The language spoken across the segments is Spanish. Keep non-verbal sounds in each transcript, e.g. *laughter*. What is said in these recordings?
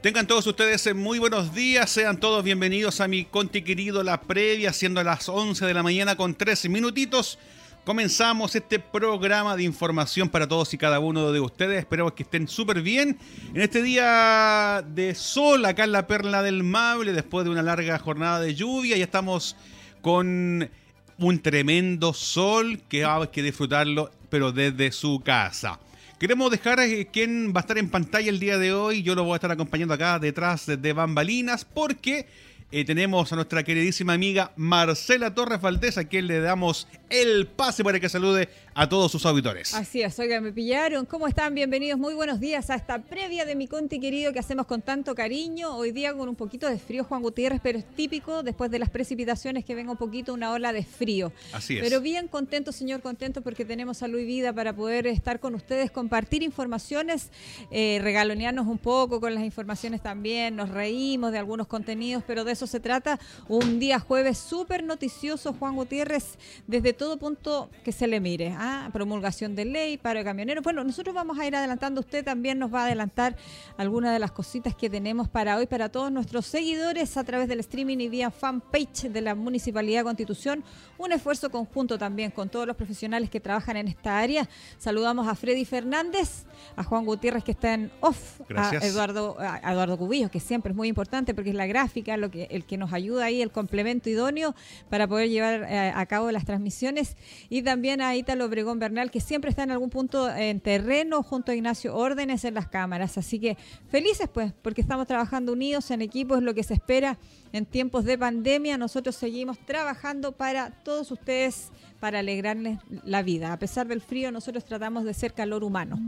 Tengan todos ustedes eh, muy buenos días, sean todos bienvenidos a mi conti querido La Previa, siendo las 11 de la mañana con 13 minutitos. Comenzamos este programa de información para todos y cada uno de ustedes. Esperamos que estén súper bien en este día de sol acá en la Perla del Mable, después de una larga jornada de lluvia. Ya estamos con un tremendo sol que hay que disfrutarlo, pero desde su casa. Queremos dejar eh, quién va a estar en pantalla el día de hoy. Yo lo voy a estar acompañando acá detrás de bambalinas porque eh, tenemos a nuestra queridísima amiga Marcela Torres Valdés, a quien le damos el pase para que salude a todos sus auditores. Así es, oigan, me pillaron. ¿Cómo están? Bienvenidos, muy buenos días a esta previa de mi Conti querido que hacemos con tanto cariño. Hoy día con un poquito de frío, Juan Gutiérrez, pero es típico después de las precipitaciones que venga un poquito una ola de frío. Así es. Pero bien contento, señor, contento porque tenemos salud y vida para poder estar con ustedes, compartir informaciones, eh, regalonearnos un poco con las informaciones también. Nos reímos de algunos contenidos, pero de eso se trata. Un día jueves súper noticioso, Juan Gutiérrez, desde todo punto que se le mire. ¿ah? Promulgación de ley, paro de camioneros. Bueno, nosotros vamos a ir adelantando. Usted también nos va a adelantar algunas de las cositas que tenemos para hoy, para todos nuestros seguidores a través del streaming y vía fanpage de la Municipalidad de Constitución. Un esfuerzo conjunto también con todos los profesionales que trabajan en esta área. Saludamos a Freddy Fernández, a Juan Gutiérrez que está en off, a Eduardo, a Eduardo Cubillos, que siempre es muy importante porque es la gráfica, lo que, el que nos ayuda ahí, el complemento idóneo para poder llevar eh, a cabo las transmisiones. Y también a Ítalo Obregón Bernal, que siempre está en algún punto en terreno junto a Ignacio Órdenes en las cámaras. Así que felices pues, porque estamos trabajando unidos en equipo, es lo que se espera en tiempos de pandemia. Nosotros seguimos trabajando para todos ustedes para alegrarles la vida. A pesar del frío, nosotros tratamos de ser calor humano.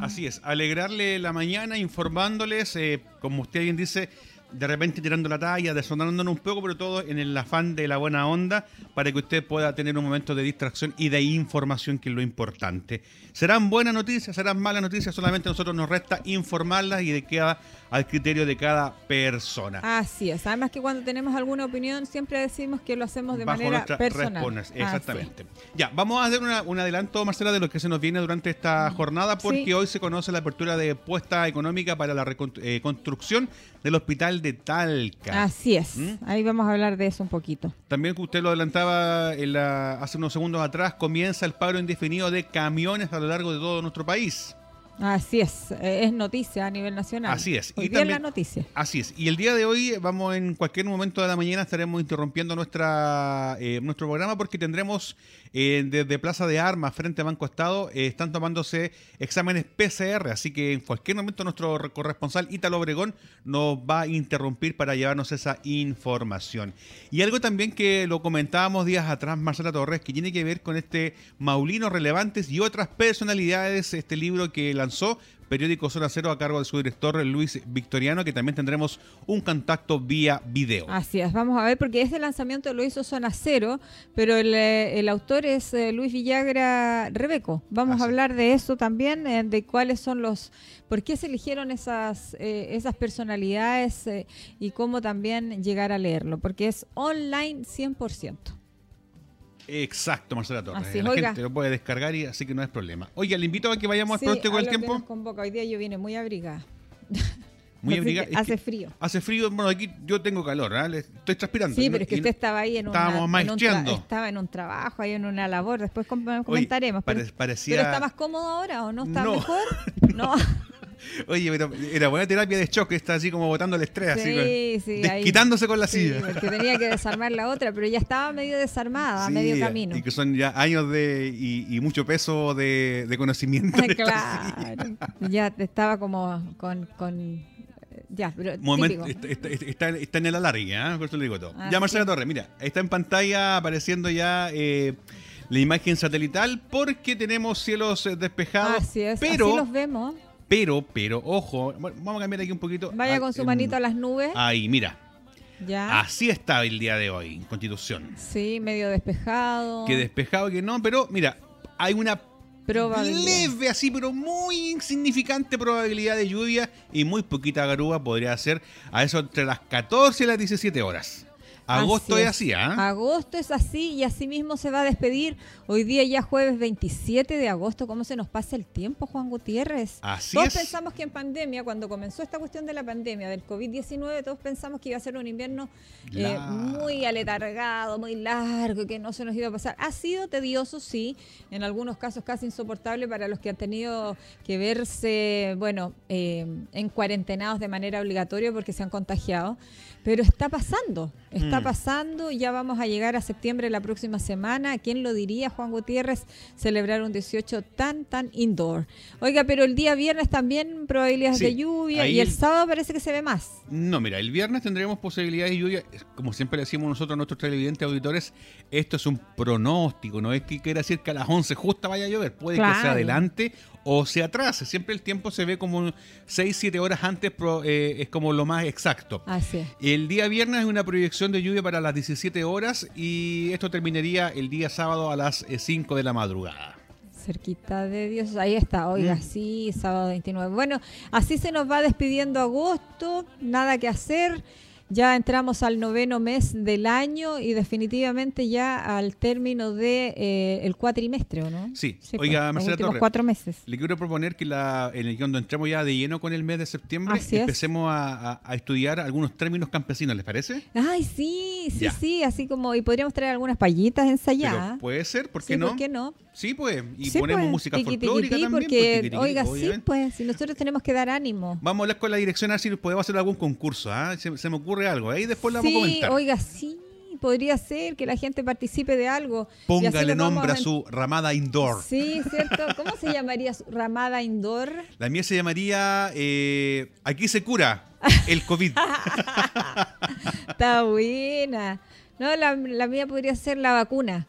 Así es, alegrarle la mañana informándoles, eh, como usted bien dice, de repente tirando la talla, desonándonos un poco, pero todo en el afán de la buena onda para que usted pueda tener un momento de distracción y de información, que es lo importante. Serán buenas noticias, serán malas noticias, solamente nosotros nos resta informarlas y de queda al criterio de cada persona. Así es, además que cuando tenemos alguna opinión siempre decimos que lo hacemos de manera personal. Exactamente. Ya, vamos a hacer un adelanto, Marcela, de lo que se nos viene durante esta jornada, porque hoy se conoce la apertura de puesta económica para la reconstrucción eh, del hospital de Talca. Así es, ¿Mm? ahí vamos a hablar de eso un poquito. También que usted lo adelantaba en la, hace unos segundos atrás, comienza el paro indefinido de camiones a lo largo de todo nuestro país. Así es, eh, es noticia a nivel nacional. Así es. y también, la noticia. Así es. Y el día de hoy vamos en cualquier momento de la mañana estaremos interrumpiendo nuestra eh, nuestro programa porque tendremos eh, desde Plaza de Armas frente a Banco Estado están tomándose exámenes PCR, así que en cualquier momento nuestro corresponsal Ítalo Obregón nos va a interrumpir para llevarnos esa información. Y algo también que lo comentábamos días atrás Marcela Torres que tiene que ver con este Maulino Relevantes y otras personalidades, este libro que la periódico Zona Cero a cargo de su director Luis Victoriano, que también tendremos un contacto vía video. Así es, vamos a ver, porque este lanzamiento lo hizo Zona Cero, pero el, eh, autor es eh, Luis Villagra Rebeco. Vamos a hablar de eso también, eh, de cuáles son los, por qué se eligieron esas, esas personalidades y cómo también llegar a leerlo, porque es online 100%. Exacto, Marcela Torres. la gente lo puede descargar y así que no es problema. Oye, le invito a que vayamos al pronto con el tiempo. convoca. Hoy día yo vine muy abrigada. *laughs* Muy *laughs* abrigada. hace frío. Hace frío, bueno, aquí yo tengo calor, ¿eh? estoy transpirando. Sí, pero es que usted estaba ahí en, Estábamos una, en Estaba en un trabajo, ahí en una labor, después comentaremos. pero, parecía... pero, está más cómodo ahora o no está mejor? *laughs* No. Oye, pero era buena terapia de choque, está así como botando el estrés, sí, así, sí, desquitándose con la silla. porque tenía que desarmar la otra, pero ya estaba medio desarmada, a medio camino. Y que son ya años de y, mucho peso de, conocimiento. *laughs* claro, ya estaba como con, con ya, pero está, está, en el alargue, ¿eh? por eso le digo todo. ya, Marcela Torres, mira, está en pantalla apareciendo ya eh, la imagen satelital porque tenemos cielos despejados. Así es, pero, así los vemos. Pero, pero, ojo, vamos a cambiar aquí un poquito. Vaya ah, con su manito a las nubes. Ahí, mira. Ya. Así está el día de hoy en Constitución. Sí, medio despejado. Que despejado que no, pero mira, hay una leve así, pero muy insignificante probabilidad de lluvia y muy poquita garúa podría ser a eso entre las 14 y las 17 horas. Agosto Así es así, ¿ah? Agosto es así y así mismo se va a despedir. Hoy día ya jueves 27 de agosto. ¿Cómo se nos pasa el tiempo, Juan Gutiérrez? Así todos es. pensamos que en pandemia, cuando comenzó esta cuestión de la pandemia, del COVID-19, todos pensamos que iba a ser un invierno eh, muy aletargado, muy largo, que no se nos iba a pasar. Ha sido tedioso, sí, en algunos casos casi insoportable para los que han tenido que verse, bueno, eh, en cuarentenados de manera obligatoria porque se han contagiado. Pero está pasando, está Mm. pasando, ya vamos a llegar a septiembre la próxima semana. ¿Quién lo diría, Juan Gutiérrez, celebrar un 18 tan, tan indoor? Oiga, pero el día viernes también probabilidades Sí, de lluvia y el el- sábado parece que se ve más. No, mira, el viernes tendremos posibilidades de lluvia. Como siempre le decimos nosotros a nuestros televidentes auditores, esto es un pronóstico, no es que quiera decir que a las 11 justa vaya a llover. Puede que Claro. sea adelante o se atrase. Siempre el tiempo se ve como 6, 7 horas antes, pro- eh, es como lo más exacto. Así es. El día viernes hay una proyección de lluvia para las 17 horas y esto terminaría el día sábado a las eh, 5 de la madrugada. Cerquita de Dios, ahí está, oiga, Mm. sí, sábado 29. Bueno, así se nos va despidiendo agosto, nada que hacer. Ya entramos al noveno mes del año y definitivamente ya al término de eh, el cuatrimestre, ¿o no? Sí. pues, Oiga, los Marcela Torres. cuatro meses. Le quiero proponer que la, en el cuando entremos ya de lleno con el mes de septiembre, Así empecemos a, a- a estudiar algunos términos campesinos, ¿les parece? Ay, sí, sí, Ya. sí, así como, y podríamos traer algunas payitas ensayadas. Pero puede ser, ¿por qué Sí, no? ¿por qué no? Sí, pues. Y Sí, ponemos pues, música tiqui, folclórica también. Porque, pues, tiqui, tiqui, oiga, sí, pues, si nosotros tenemos que dar ánimo. Vamos a hablar con la dirección a ver si podemos hacer algún concurso. ¿ah? Se, se me ocurre algo. Ahí después la vamos a Sí, comentar. oiga, sí, podría ser que la gente participe de algo. Póngale nombre a su ramada indoor. Sí, ¿cierto? ¿Cómo se llamaría su ramada indoor? La mía se llamaría eh, Aquí se cura el COVID. *laughs* Está buena. No, la, la mía podría ser la vacuna.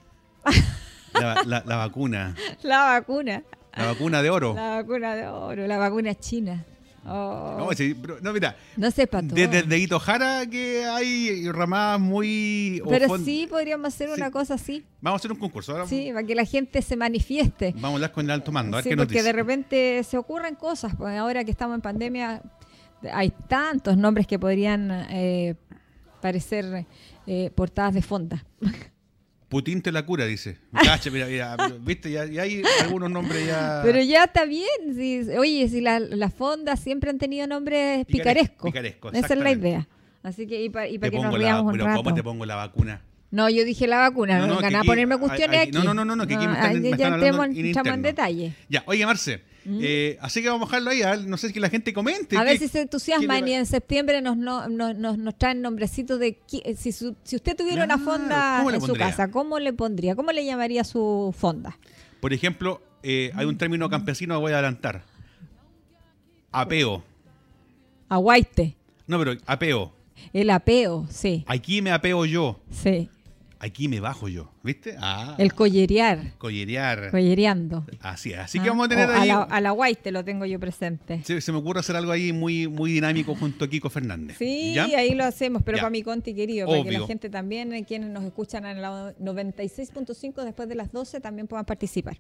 la, la- la vacuna. La vacuna. La vacuna de oro. La vacuna de oro, la vacuna china. Oh, No, sí, pero- no, mira. no sepa todo. Desde de Hito Jara que hay ramadas muy... Pero sí podríamos hacer Sí. una cosa así. Vamos a hacer un concurso. Ahora Sí, para que la gente se manifieste. Vamos a hablar con el alto mando. A ver Sí, nos porque dice. de repente se ocurren cosas, porque ahora que estamos en pandemia hay tantos nombres que podrían eh, parecer eh, portadas de fonda. *laughs* Putin te la cura, dice. Cacha, mira, mira, viste, ya, ya hay algunos nombres ya. Pero ya está bien. si- oye, si la- las fondas siempre han tenido nombres Picares- picarescos. picarescos, Esa es la idea. Así que, y para te que nos pongo la, riamos un rato. ¿cómo te pongo la vacuna? No, yo dije la vacuna, no, No, no, que ponerme cuestiones hay- aquí. no, no, no, no, que aquí me están- me ya están hablando en, interno. detalle. Ya, oye, Marce, eh, así que vamos a dejarlo ahí. a ver, no sé si la gente comente. A ¿qué- ver si se entusiasman y en septiembre nos, no- nos, nos, nos traen nombrecitos de... eh, Si, su- si usted tuviera una fonda ¿cómo le en su casa, ¿cómo le pondría? ¿Cómo le llamaría su fonda? Por ejemplo, eh, hay un término campesino que voy a adelantar. Apeo. Aguaite. No, pero apeo. El apeo, sí, Aquí me apeo yo. sí. Aquí me bajo yo. ¿Viste? Ah. El collerear, Collerear. collereando. Así es. Así Ah, que vamos a tener ahí. A la, a la lo tengo yo presente. Se, se me ocurre hacer algo ahí muy, muy dinámico junto a Kiko Fernández. Sí, ¿Ya? ahí lo hacemos, pero Ya. para mi conti querido, para que la gente también, eh, quienes nos escuchan en la 96.5 después de las 12, también puedan participar.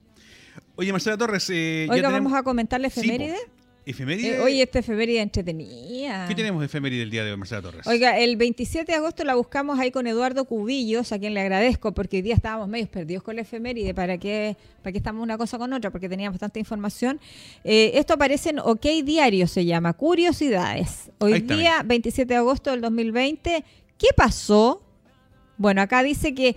Oye, Marcela Torres. Eh, ya Oiga, tenemos- vamos a comentar la Sí, efeméride. ¿Efeméride? Eh, oye, esta efeméride entretenida. ¿Qué tenemos de efeméride el día de hoy, Marcela Torres? Oiga, el 27 de agosto la buscamos ahí con Eduardo Cubillos, a quien le agradezco, porque hoy día estábamos medios perdidos con la efeméride. ¿Para qué, para qué estamos una cosa con otra? Porque teníamos tanta información. Eh, esto aparece en OK Diario, se llama Curiosidades. Hoy día, 27 de agosto del 2020, ¿qué pasó? Bueno, acá dice que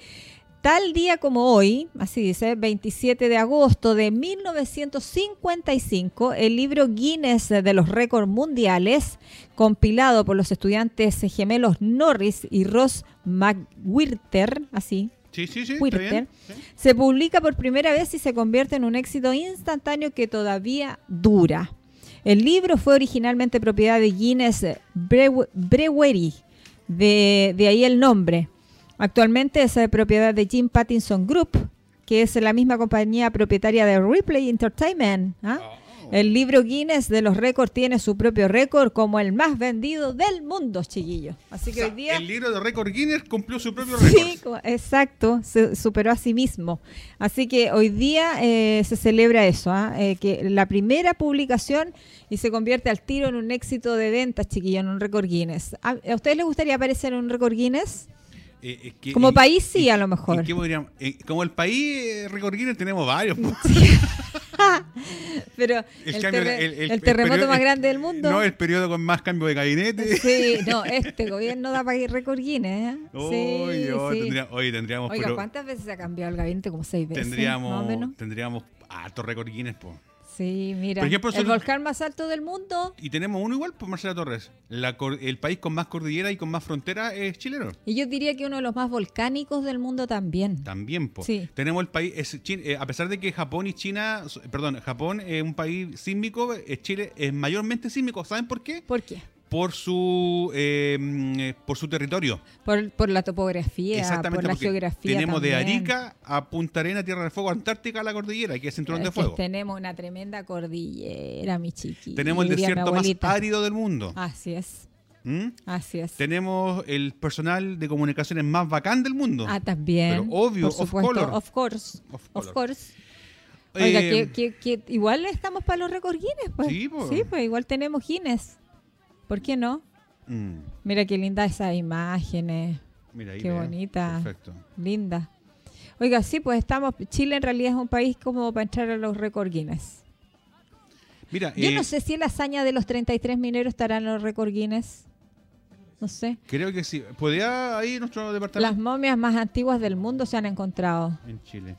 tal día como hoy, así dice, 27 de agosto de 1955, el libro Guinness de los récords mundiales, compilado por los estudiantes gemelos Norris y Ross McWhirter, así, sí, sí, sí. está Whirter, bien. Sí. se publica por primera vez y se convierte en un éxito instantáneo que todavía dura. El libro fue originalmente propiedad de Guinness Brew- Brewery, de, de ahí el nombre. Actualmente es propiedad de Jim Pattinson Group, que es la misma compañía propietaria de Ripley Entertainment. ¿ah? El libro Guinness de los récords tiene su propio récord como el más vendido del mundo, chiquillos. Así que O sea, hoy día... El libro de récord Guinness cumplió su propio récord. Sí, exacto, se superó a sí mismo. Así que hoy día eh, se celebra eso, ¿ah? Eh, que la primera publicación y se convierte al tiro en un éxito de ventas, chiquillo, en un récord Guinness. ¿A, a ustedes les gustaría aparecer en un récord Guinness? Eh, es que Como país sí, a lo mejor. en qué podríamos- eh, como el país, eh, tenemos varios. *laughs* Pero El el, cambio- terre- el- el- el el terremoto periodo- más grande del mundo. No, el periodo con más cambio de gabinete. Sí, *laughs* no, este gobierno da para ir récord Guinness. ¿eh? Sí, oh, sí. tendría- oye, tendríamos, Oiga, pero ¿cuántas veces se ha cambiado el gabinete? Como seis veces. Tendríamos, tendríamos alto récord Guinness, po. Sí, mira. Por ejemplo, el volcán más alto del mundo. Y tenemos uno igual, pues Marcela Torres. La cor- el país con más cordillera y con más frontera es chileno. Y yo diría que uno de los más volcánicos del mundo también. También, po. Sí. Tenemos el país, es eh, a pesar de que Japón y China, perdón, Japón es un país sísmico, eh, Chile es mayormente sísmico. ¿Saben por qué? ¿Por qué? Por su eh, mm, eh, por su territorio. Por, por la topografía, Exactamente. por la geografía. Tenemos de. Arica a Punta Arena, Tierra del Fuego, Antártica la cordillera, que es cinturón Es de fuego. tenemos una tremenda cordillera, mi chiqui. Tenemos el desierto más árido del mundo. Así es, ¿Mm? así es. Tenemos el personal de comunicaciones más bacán del mundo. Ah, también. Pero obvio, por of supuesto, color. Of course. Of course. Oiga, Eh, que, que- que igual estamos para los récords Guinness, pues. Sí, po. Sí, pues igual tenemos Guinness. ¿Por qué no? mm, Mira qué lindas esas imágenes. mira ahí, Qué bonita. Perfecto. Linda. Oiga, sí, pues estamos. Chile en realidad es un país como para entrar a los récords Guinness. Mira, Yo eh, no sé si la hazaña de los 33 mineros estará en los récords Guinness. No sé. creo que sí. ¿Podría ahí nuestro departamento? Las momias más antiguas del mundo se han encontrado. En Chile.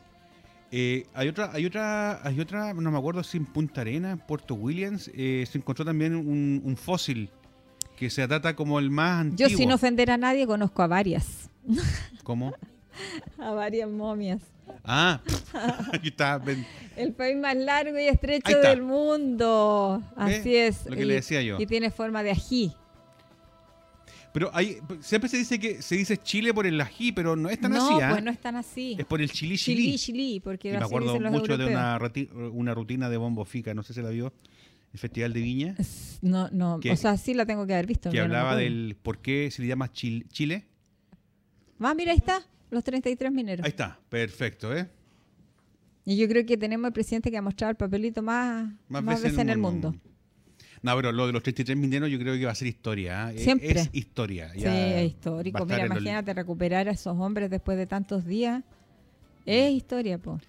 Eh, hay otra, hay otra, hay otra, no me acuerdo si en Punta Arena, en Puerto Williams, eh, se encontró también un, un fósil que se trata como el más antiguo. Yo sin ofender a nadie conozco a varias. ¿Cómo? A varias momias. Ah, *laughs* aquí está. ven. El país más largo y estrecho del mundo. Así es. Lo que y, le decía yo. Y tiene forma de ají. Pero hay, siempre se dice que se dice Chile por el ají, pero no es tan no, así, ¿ah? pues no es tan así. Es por el chili Chili, chili. chili, porque Y me acuerdo dicen los mucho de una, rati- una rutina de Bombo Fica, no sé si la vio, el Festival de Viña, No, no, que- o sea, sí la tengo que haber visto. que no hablaba del por qué se le llama Chil- Chile. Ah, mira, ahí está, los 33 mineros. Ahí está, perfecto, ¿eh? Y yo creo que tenemos el presidente que ha mostrado el papelito más, más, veces, en el mundo. No, pero lo de los 33 mineros yo creo que va a ser historia. ¿eh? Siempre. Es historia. Sí, es histórico. Mira, los- imagínate recuperar a esos hombres después de tantos días. Es historia, po.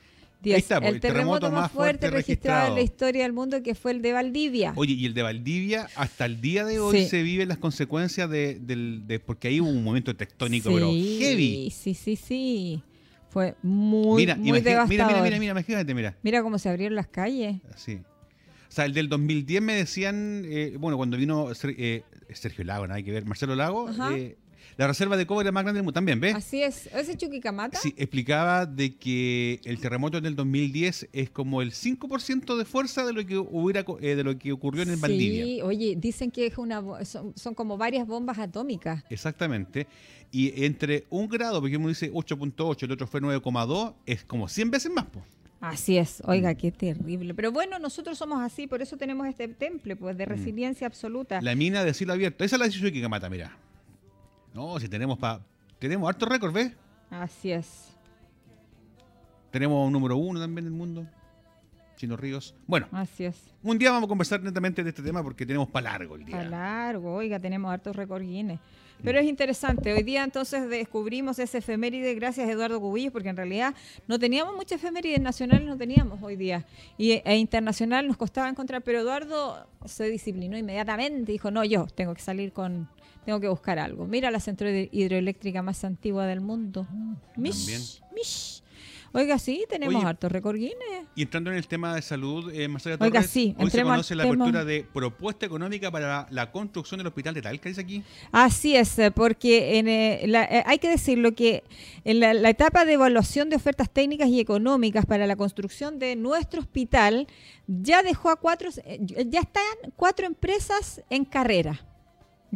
Ahí está, po, el terremoto más fuerte registrado en la historia del mundo que fue el de Valdivia. Oye, y el de Valdivia, hasta el día de hoy Sí. se viven las consecuencias de, del- de- porque ahí hubo un momento tectónico, pero Sí, heavy. Sí, sí, sí. Fue muy, mira, muy imagi- mira, devastador. mira, mira, mira, imagínate, mira. Mira cómo se abrieron las calles. Así. O sea, el del 2010 me decían, eh, bueno, cuando vino eh, Sergio Lago, nada que ver, Marcelo Lago, eh, la reserva de cobre es la más grande del mundo. También, ¿ves? Así es. ¿Ese Chuquicamata? Sí, explicaba de que el terremoto del 2010 es como el 5% de fuerza de lo que hubiera eh, de lo que ocurrió en el Valdivia. Sí, oye, dicen que es una, son, son como varias bombas atómicas. Exactamente. Y entre un grado, porque uno dice 8.8, el otro fue 9,2, es como 100 veces más. po. Así es, oiga, Mm. qué terrible. Pero bueno, nosotros somos así, por eso tenemos este temple, pues, de resiliencia absoluta. Mm. La mina de cielo abierto. Esa es la decisión que mata, mira. No, si tenemos pa, tenemos harto récord, ¿ves? Así es. Tenemos un número uno también en el mundo. Chino Ríos. Bueno, Así es. un día vamos a conversar netamente de este tema porque tenemos para largo el día. Para largo, oiga, tenemos hartos récord Guinness. Pero es interesante, hoy día entonces descubrimos ese efeméride gracias a Eduardo Cubillos, porque en realidad no teníamos muchas efemérides nacionales, no teníamos hoy día. Y, e internacional nos costaba encontrar, pero Eduardo se disciplinó inmediatamente, dijo, no, yo tengo que salir con, tengo que buscar algo. Mira la centro hidroeléctrica más antigua del mundo. Mish, También. mish. Oiga, sí, tenemos Oye, hartos récord Guinness. Y entrando en el tema de salud, eh, Marcela Oiga, Torres, sí, hoy se conoce la tema. apertura de propuesta económica para la construcción del hospital de Talca, dice aquí. Así es, eh, porque en, eh, la- eh, hay que decirlo que en la, la etapa de evaluación de ofertas técnicas y económicas para la construcción de nuestro hospital ya dejó a cuatro, eh, ya están cuatro empresas en carrera.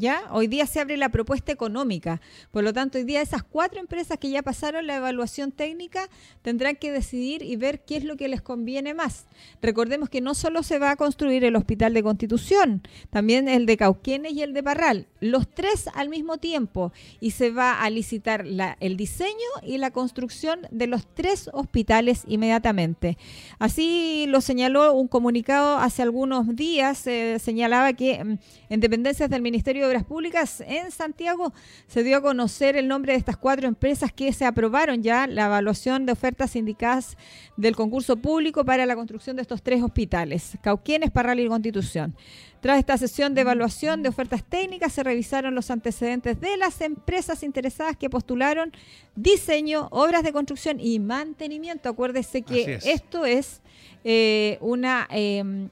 ¿Ya? Hoy día se abre la propuesta económica. Por lo tanto, hoy día esas cuatro empresas que ya pasaron la evaluación técnica tendrán que decidir y ver qué es lo que les conviene más. Recordemos que no solo se va a construir el Hospital de Constitución, también el de Cauquenes y el de Parral, los tres al mismo tiempo, y se va a licitar el diseño y la construcción de los tres hospitales inmediatamente. Así lo señaló un comunicado hace algunos días, eh, señalaba que mm, en dependencias del Ministerio Obras Públicas en Santiago se dio a conocer el nombre de estas cuatro empresas que se aprobaron ya la evaluación de ofertas indicadas del concurso público para la construcción de estos tres hospitales, Cauquienes, Parral y Constitución. Tras esta sesión de evaluación de ofertas técnicas, se revisaron los antecedentes de las empresas interesadas que postularon diseño, obras de construcción y mantenimiento. Acuérdese que esto es eh, una, em,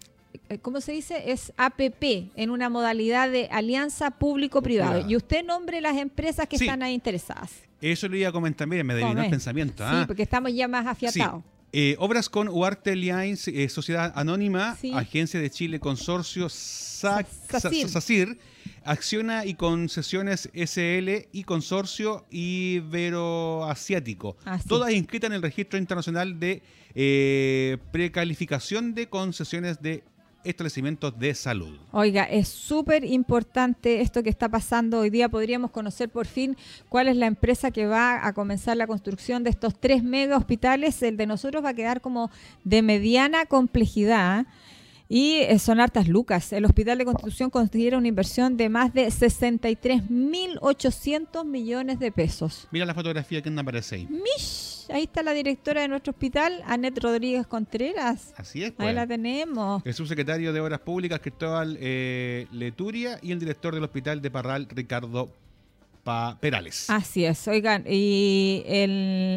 ¿cómo se dice? Es APP, en una modalidad de alianza público-privado. Y usted nombre las empresas que están ahí interesadas. Eso lo iba a comentar, mire, me devino el pensamiento. Sí, ¿ah? porque estamos ya más afiatados. Eh, obras con Huarte Alliance, eh, Sociedad Anónima, Agencia de Chile Consorcio SACIR, Acciona y Concesiones SL y Consorcio Iberoasiático. Ah, Todas inscritas en el Registro Internacional de eh, Precalificación de Concesiones de establecimientos de salud. Oiga, es súper importante esto que está pasando. Hoy día podríamos conocer por fin cuál es la empresa que va a comenzar la construcción de estos tres mega hospitales. El de nosotros va a quedar como de mediana complejidad. Y eh, son hartas lucas. El Hospital de Constitución considera una inversión de más de 63.800 millones de pesos. Mira la fotografía que anda aparece ahí. Ahí está la directora de nuestro hospital, Anet Rodríguez Contreras. Así es. Pues. Ahí la tenemos. El subsecretario de Obras Públicas, Cristóbal eh, Leturia, y el director del Hospital de Parral, Ricardo Perales. Así es, oigan, y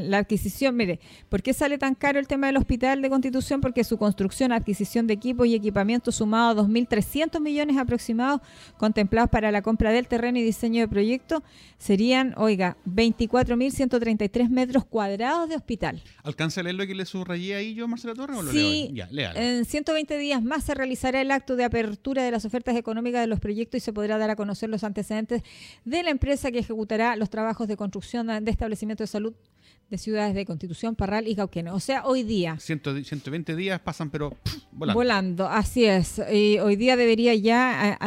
la adquisición, mire, ¿por qué sale tan caro el tema del hospital de Constitución? Porque su construcción, adquisición de equipos y equipamiento sumado a 2.300 millones aproximados contemplados para la compra del terreno y diseño de proyecto serían, oiga, 24.133 metros cuadrados de hospital. ¿Alcanza a leer lo que le subrayé ahí yo, Marcela Torres? ¿o lo sí, Ya, en 120 días más se realizará el acto de apertura de las ofertas económicas de los proyectos y se podrá dar a conocer los antecedentes de la empresa que ejecutará los trabajos de construcción de establecimientos de salud de ciudades de Constitución, Parral y Cauquenes. O sea, hoy día. 120 días pasan, pero volando. Volando, así es. Y hoy día debería ya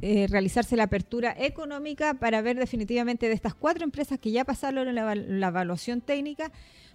eh, realizarse la apertura económica para ver definitivamente de estas cuatro empresas que ya pasaron la, la evaluación técnica,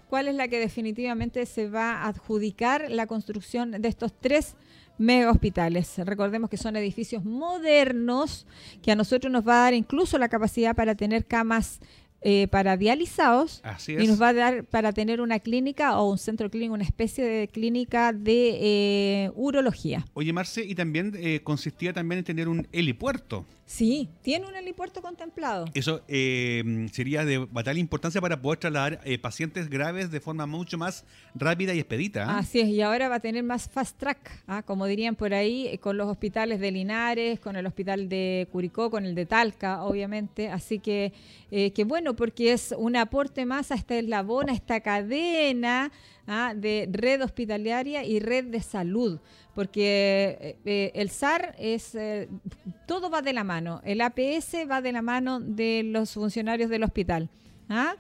cuál es la que definitivamente se va a adjudicar la construcción de estos tres mega hospitales. Recordemos que son edificios modernos que a nosotros nos va a dar incluso la capacidad para tener camas eh, para dializados y nos va a dar para tener una clínica o un centro clínico, una especie de clínica de eh, urología. Oye, Marce, y también eh, consistía también en tener un helipuerto. Sí, tiene un helipuerto contemplado. Eso sería de vital importancia para poder trasladar pacientes graves de forma mucho más rápida y expedita. ¿ah? Así es, y ahora va a tener más fast track, ¿ah? como dirían por ahí, con los hospitales de Linares, con el hospital de Curicó, con el de Talca, obviamente. Así que, que bueno, porque es un aporte más a este eslabón, a esta cadena ¿ah? de red hospitalaria y red de salud, porque eh, eh, el SAR es, eh, todo va de la mano, el APS va de la mano de los funcionarios del hospital. ¿ah?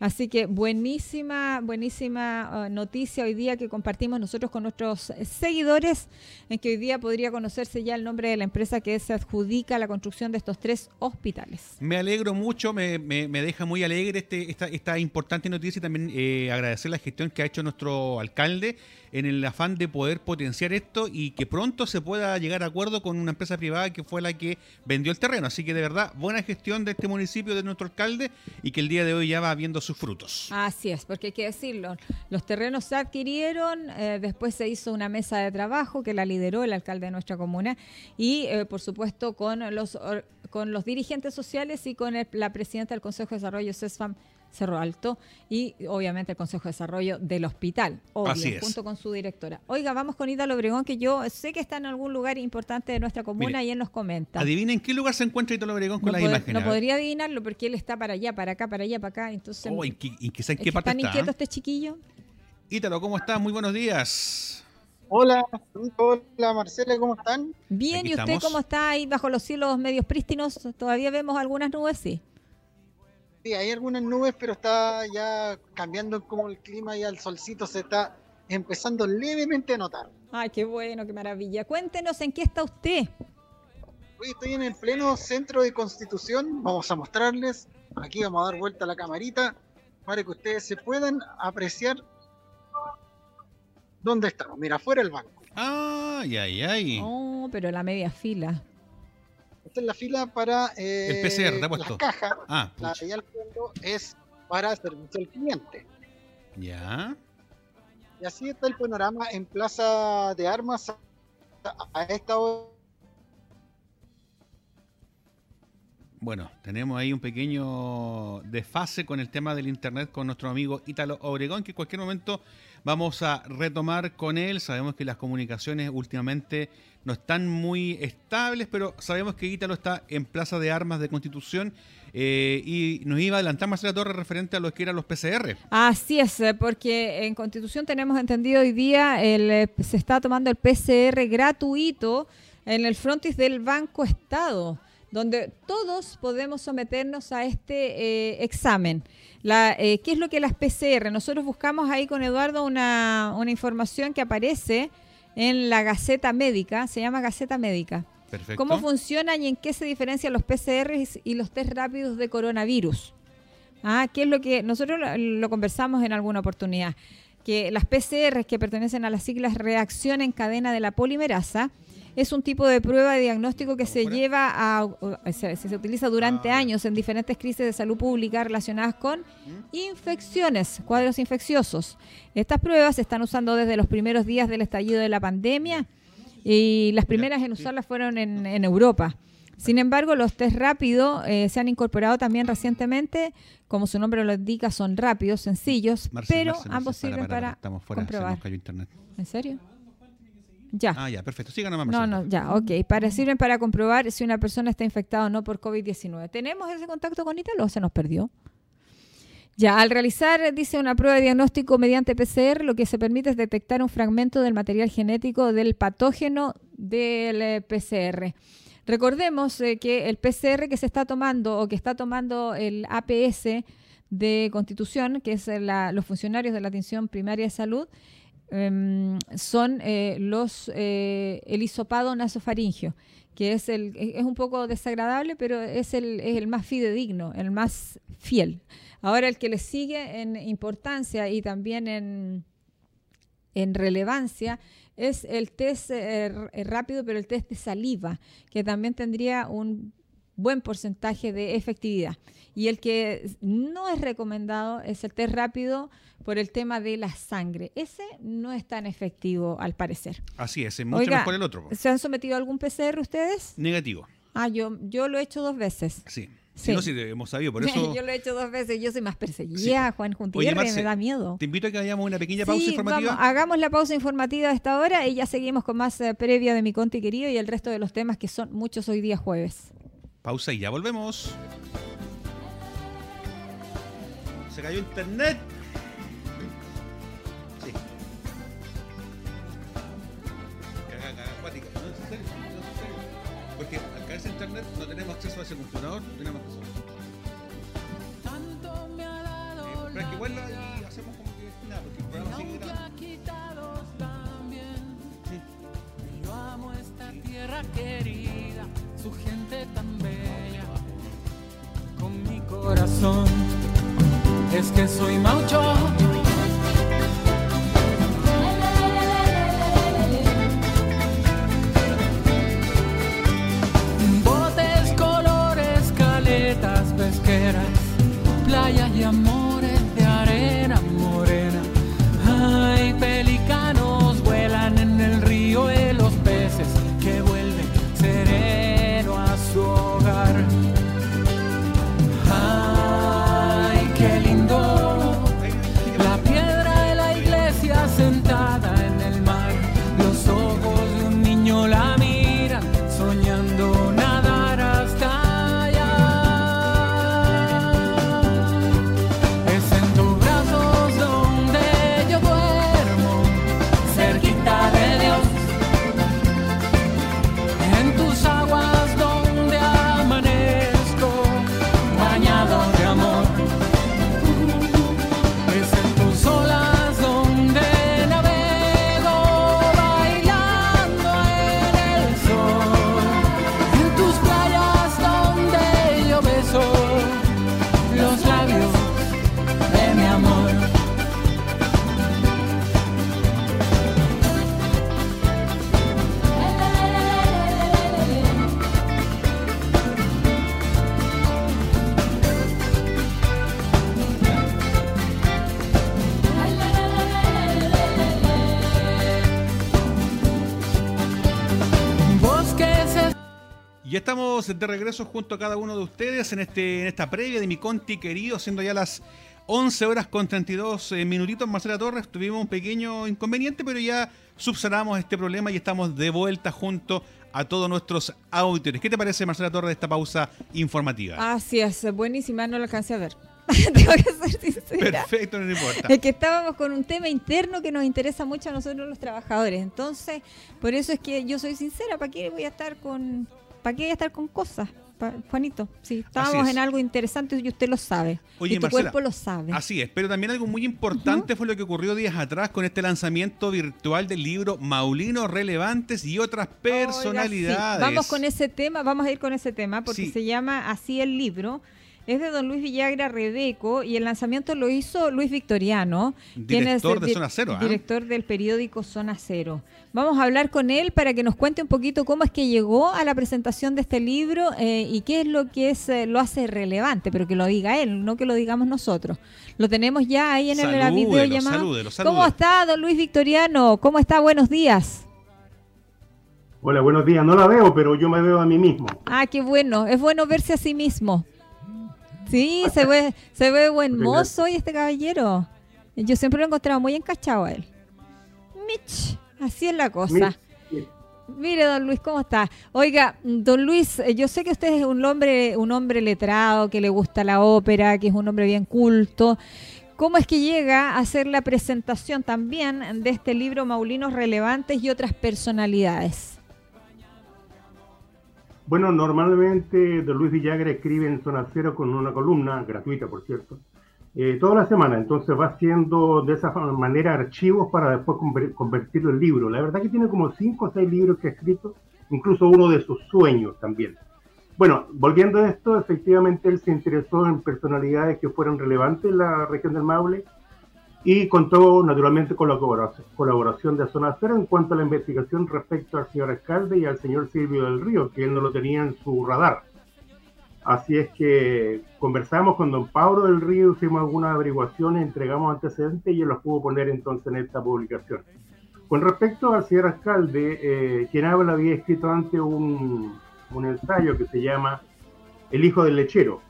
Así que buenísima, buenísima uh, noticia hoy día que compartimos nosotros con nuestros seguidores, en que hoy día podría conocerse ya el nombre de la empresa que se adjudica la construcción de estos tres hospitales. Me alegro mucho, me, deja muy alegre este, esta, importante noticia y también eh, agradecer la gestión que ha hecho nuestro alcalde en el afán de poder potenciar esto y que pronto se pueda llegar a acuerdo con una empresa privada que fue la que vendió el terreno. Así que de verdad, buena gestión de este municipio, de nuestro alcalde y que el día de hoy ya va sus frutos. Así es, porque hay que decirlo, los terrenos se adquirieron, eh, después se hizo una mesa de trabajo que la lideró el alcalde de nuestra comuna y eh, por supuesto con los, con los dirigentes sociales y con la presidenta del Consejo de Desarrollo, CESFAM, Cerro Alto y obviamente el Consejo de Desarrollo del hospital, obvio, junto con su directora. Oiga, vamos con Ítalo Obregón, que yo sé que está en algún lugar importante de nuestra comuna y él nos comenta. Adivinen qué lugar se encuentra Ítalo Obregón con la imagen. No podría adivinarlo porque él está para allá, para acá, para allá, para acá. Entonces, oh, ¿en qué, en qué, en qué parte ¿Tan inquieto este chiquillo? Ítalo, ¿cómo estás? Muy buenos días. Hola, hola Marcela, ¿cómo están? Bien, ¿y usted cómo está ahí bajo los cielos medios prístinos? ¿Todavía vemos algunas nubes? Sí. Sí, hay algunas nubes, pero está ya cambiando como el clima y el solcito se está empezando levemente a notar. Ay, qué bueno, qué maravilla. Cuéntenos en qué está usted. Hoy estoy en el pleno centro de Constitución. Vamos a mostrarles. Aquí vamos a dar vuelta a la camarita para que ustedes se puedan apreciar dónde estamos. Mira, afuera el banco. Ay, ay, ay. Oh, pero la media fila. En la fila para el PCR, las repuesto. cajas. Ah, La de allá al fondo es para servicio al cliente. ya. Y así está el panorama en Plaza de Armas a, a esta hora. Bueno, tenemos ahí un pequeño desfase con el tema del internet con nuestro amigo Ítalo Obregón, que en cualquier momento vamos a retomar con él. Sabemos que las comunicaciones últimamente no están muy estables, pero sabemos que Ítalo está en Plaza de Armas de Constitución eh, y nos iba a adelantar Marcela Torres referente a lo que eran los PCR. Así es, eh, porque en Constitución tenemos entendido hoy día el, eh, se está tomando el PCR gratuito en el frontis del Banco Estado, donde todos podemos someternos a este eh, examen. La, eh, ¿Qué es lo que las PCR? Nosotros buscamos ahí con Eduardo una, una información que aparece en la Gaceta Médica, se llama Gaceta Médica. Perfecto. ¿Cómo funcionan y en qué se diferencian los PCRs y los test rápidos de coronavirus? Ah, ¿qué es lo que nosotros lo, lo conversamos en alguna oportunidad? Que las PCRs que pertenecen a las siglas reacción en cadena de la polimerasa es un tipo de prueba de diagnóstico que se lleva a se, se utiliza durante Ah, años en diferentes crisis de salud pública relacionadas con infecciones, cuadros infecciosos. Estas pruebas se están usando desde los primeros días del estallido de la pandemia y las primeras en usarlas fueron en, en Europa. Sin embargo, los test rápidos eh, se han incorporado también recientemente, como su nombre lo indica, son rápidos, sencillos, Marce, pero Marce, Marce, ambos para, sirven para, para, Estamos fuera, se comprobar. nos cayó internet. ¿En serio? Ya. Ah, ya, perfecto. Siga nomás, No, no, ya, ok. Para, sirven para comprobar si una persona está infectada o no por COVID-19. ¿Tenemos ese contacto con Italo o se nos perdió? Ya, al realizar, dice, una prueba de diagnóstico mediante PCR, lo que se permite es detectar un fragmento del material genético del patógeno del eh, PCR. Recordemos eh, que el PCR que se está tomando o que está tomando el APS de Constitución, que es la- los funcionarios de la atención primaria de salud, em, son eh, los eh, el hisopado nasofaringio, que es el es un poco desagradable, pero es el, es el más fidedigno, el más fiel. Ahora el que le sigue en importancia y también en, en relevancia es el test eh, rápido, pero el test de saliva, que también tendría un buen porcentaje de efectividad. Y el que no es recomendado es el test rápido por el tema de la sangre. Ese no es tan efectivo al parecer. Así es, es mucho Oiga, mejor el otro. po. ¿Se han sometido a algún PCR ustedes? Negativo. Ah, yo, yo lo he hecho dos veces. Sí. Sí. No, sí, hemos sabido, por *laughs* eso yo lo he hecho dos veces. Yo soy más perseguida, Sí. Juan Marce, me da miedo. te invito a que hagamos una pequeña pausa Sí, informativa. vamos, hagamos la pausa informativa a esta hora y ya seguimos con más eh, previa de mi conti querido y el resto de los temas que son muchos hoy día jueves. Pausa y ya volvemos. Se cayó internet. Sí. Caga, caga, acuática. No, en serio, no, en serio. Porque al caerse internet no tenemos acceso a ese computador, no tenemos acceso. Tanto me ha dado Eh, es que igual ahí hacemos como que nada, porque el programa sigue grabando. Es que soy maucho. Botes, colores, caletas pesqueras, playas y amores de regreso junto a cada uno de ustedes en, este, en esta previa de mi Conti querido, siendo ya las 11 horas con 32 eh, minutitos. Marcela Torres, tuvimos un pequeño inconveniente, pero ya subsanamos este problema y estamos de vuelta junto a todos nuestros auditores. ¿Qué te parece, Marcela Torres, de esta pausa informativa? Así es, buenísima, no lo alcancé a ver. *laughs* Tengo que ser sincera. Perfecto, no importa. Es que estábamos con un tema interno que nos interesa mucho a nosotros los trabajadores. Entonces, por eso es que yo soy sincera. ¿Para qué voy a estar con, para qué estar con cosas? Juanito, sí, estábamos es. en algo interesante y usted lo sabe. Oye, y tu Marcela, cuerpo lo sabe. Así es, pero también algo muy importante fue lo que ocurrió días atrás con este lanzamiento virtual del libro Maulinos Relevantes y otras personalidades. Oiga, sí. Vamos con ese tema, vamos a ir con ese tema porque Sí. se llama así el libro. Es de don Luis Villagra Rebeco y el lanzamiento lo hizo Luis Victoriano, quien es Director de Zona Cero, ¿ah? director del periódico Zona Cero. Vamos a hablar con él para que nos cuente un poquito cómo es que llegó a la presentación de este libro eh, y qué es lo que es eh, lo hace relevante, pero que lo diga él, no que lo digamos nosotros. Lo tenemos ya ahí en el la Salúdelo, videollamada. salúdelo, ¿Cómo está don Luis Victoriano? ¿Cómo está? Buenos días. Hola, buenos días. No la veo, pero yo me veo a mí mismo. Ah, qué bueno. Es bueno verse a sí mismo. Sí, se ve, se ve buen mozo hoy este caballero. Yo siempre lo he encontrado muy encachado a él. Mitch, así es la cosa. Mira, Mire, don Luis, ¿cómo está? Oiga, don Luis, eh, yo sé que usted es un hombre, un hombre letrado, que le gusta la ópera, que es un hombre bien culto. ¿Cómo es que llega a hacer la presentación también de este libro Maulinos Relevantes y otras personalidades? Bueno, normalmente Don Luis Villagra escribe en Zona Cero con una columna, gratuita por cierto, eh, toda la semana. Entonces va haciendo de esa manera archivos para después conver- convertirlo en libro. La verdad que tiene como cinco o seis libros que ha escrito, incluso uno de sus sueños también. Bueno, volviendo a esto, efectivamente él se interesó en personalidades que fueron relevantes en la región del Maule y contó naturalmente con la colaboración, de Zona Cero en cuanto a la investigación respecto al señor alcalde y al señor Silvio del Río, que él no lo tenía en su radar. Así es que conversamos con don Pablo del Río, hicimos algunas averiguaciones, entregamos antecedentes y él los pudo poner entonces en esta publicación. Con respecto al señor alcalde, eh, quien habla había escrito antes un, un ensayo que se llama El hijo del lechero.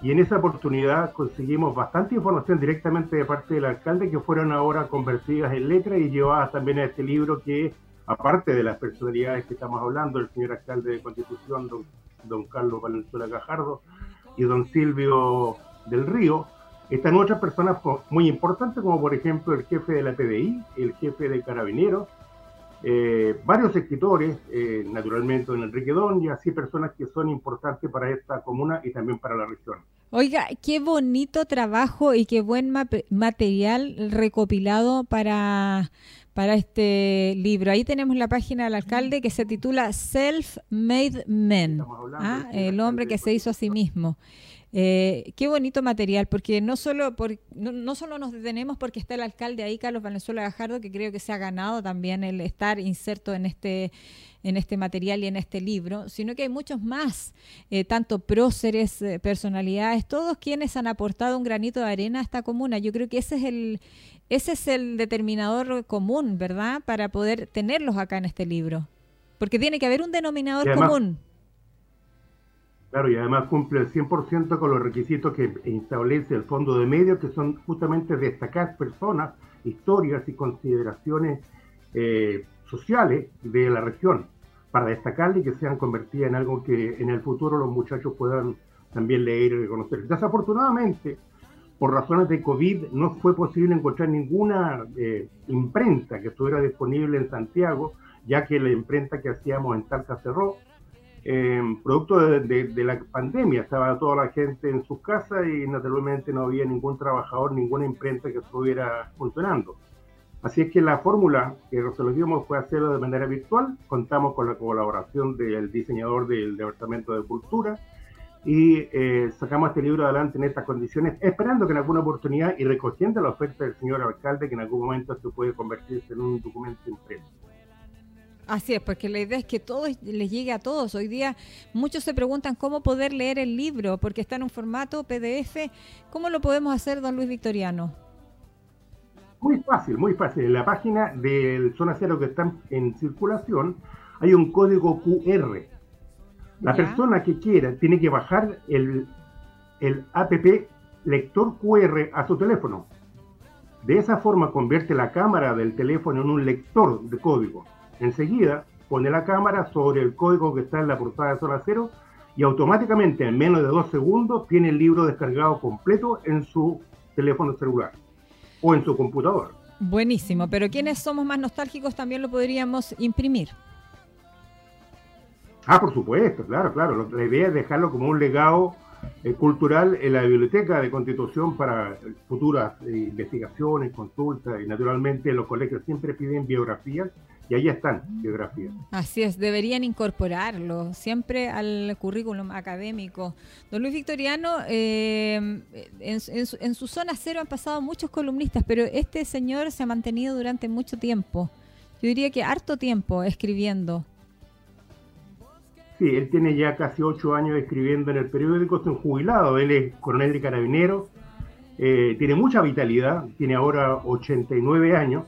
Y en esa oportunidad conseguimos bastante información directamente de parte del alcalde que fueron ahora convertidas en letras y llevadas también a este libro que, aparte de las personalidades que estamos hablando, el señor alcalde de Constitución, don, don Carlos Valenzuela Gajardo y don Silvio del Río, están otras personas muy importantes como por ejemplo el jefe de la PDI, el jefe de Carabineros, eh, varios escritores, eh, naturalmente don Enrique Don y así personas que son importantes para esta comuna y también para la región. Oiga, qué bonito trabajo y qué buen material recopilado para, para este libro. Ahí tenemos la página del alcalde que se titula Self-Made Men, ¿ah? el hombre que se hizo a sí mismo. Eh, qué bonito material, porque no solo, por, no, no solo nos detenemos porque está el alcalde ahí, Carlos Valenzuela Gajardo, que creo que se ha ganado también el estar inserto en este, en este material y en este libro, sino que hay muchos más, eh, tanto próceres, eh, personalidades, todos quienes han aportado un granito de arena a esta comuna. Yo creo que ese es el, ese es el determinador común, ¿verdad? Para poder tenerlos acá en este libro. Porque tiene que haber un denominador común. Claro, y además cumple el 100% con los requisitos que establece el Fondo de Medios, que son justamente destacar personas, historias y consideraciones eh, sociales de la región, para destacarle y que sean convertidas en algo que en el futuro los muchachos puedan también leer y reconocer. Desafortunadamente, por razones de COVID, no fue posible encontrar ninguna eh, imprenta que estuviera disponible en Santiago, ya que la imprenta que hacíamos en Talca cerró eh, producto de, la pandemia, estaba toda la gente en sus casas y naturalmente no había ningún trabajador, ninguna imprenta que estuviera funcionando. Así es que la fórmula que resolvimos fue hacerlo de manera virtual. Contamos con la colaboración del diseñador del Departamento de Cultura y eh, sacamos este libro adelante en estas condiciones, esperando que en alguna oportunidad y recogiendo la oferta del señor alcalde, que en algún momento esto puede convertirse en un documento impreso. Así es, porque la idea es que todo les llegue a todos. Hoy día muchos se preguntan cómo poder leer el libro, porque está en un formato PDF. ¿Cómo lo podemos hacer, don Luis Victoriano? Muy fácil, muy fácil. En la página del Zona Cero que está en circulación hay un código QR. La Ya. persona que quiera tiene que bajar el, el app lector QR a su teléfono. De esa forma convierte la cámara del teléfono en un lector de código. Enseguida pone la cámara sobre el código que está en la portada de Zona Cero y automáticamente en menos de dos segundos tiene el libro descargado completo en su teléfono celular o en su computador. Buenísimo, pero quienes somos más nostálgicos también lo podríamos imprimir. Ah, por supuesto, claro, claro. La idea es dejarlo como un legado cultural en la biblioteca de Constitución para eh, futuras eh, investigaciones, consultas y naturalmente los colegios siempre piden biografías y ahí están biografías. Así es, deberían incorporarlo siempre al currículum académico. Don Luis Victoriano, eh, en, en su zona cero han pasado muchos columnistas, pero este señor se ha mantenido durante mucho tiempo. Yo diría que harto tiempo escribiendo. Sí, él tiene ya casi ocho años escribiendo en el periódico, es un jubilado, él es coronel de carabineros, eh, tiene mucha vitalidad, tiene ahora 89 años,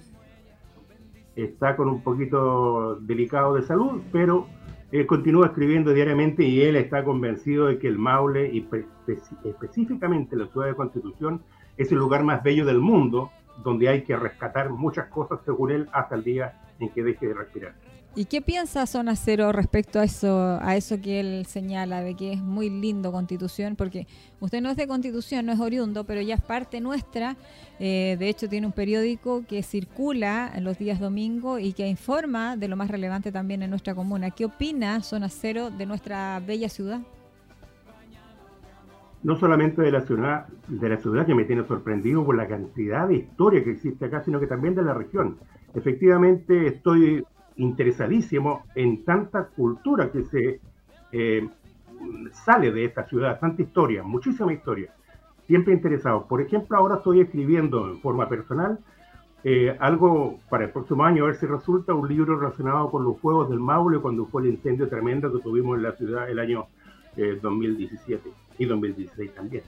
está con un poquito delicado de salud, pero él continúa escribiendo diariamente y él está convencido de que el Maule, y espe- espe- específicamente la ciudad de Constitución, es el lugar más bello del mundo, donde hay que rescatar muchas cosas, según él, hasta el día en que deje de respirar. ¿Y qué piensa Zona Cero respecto a eso, a eso que él señala, de que es muy lindo Constitución? Porque usted no es de Constitución, no es oriundo, pero ya es parte nuestra. Eh, de hecho, tiene un periódico que circula en los días domingo y que informa de lo más relevante también en nuestra comuna. ¿Qué opina Zona Cero de nuestra bella ciudad? no solamente de la ciudad, de la ciudad que me tiene sorprendido por la cantidad de historia que existe acá, sino que también de la región. Efectivamente, estoy interesadísimo en tanta cultura que se eh, sale de esta ciudad, tanta historia, muchísima historia. Siempre interesado. Por ejemplo, ahora estoy escribiendo en forma personal eh, algo para el próximo año, a ver si resulta un libro relacionado con los fuegos del Maule cuando fue el incendio tremendo que tuvimos en la ciudad el año eh, 2017 y 2016 también.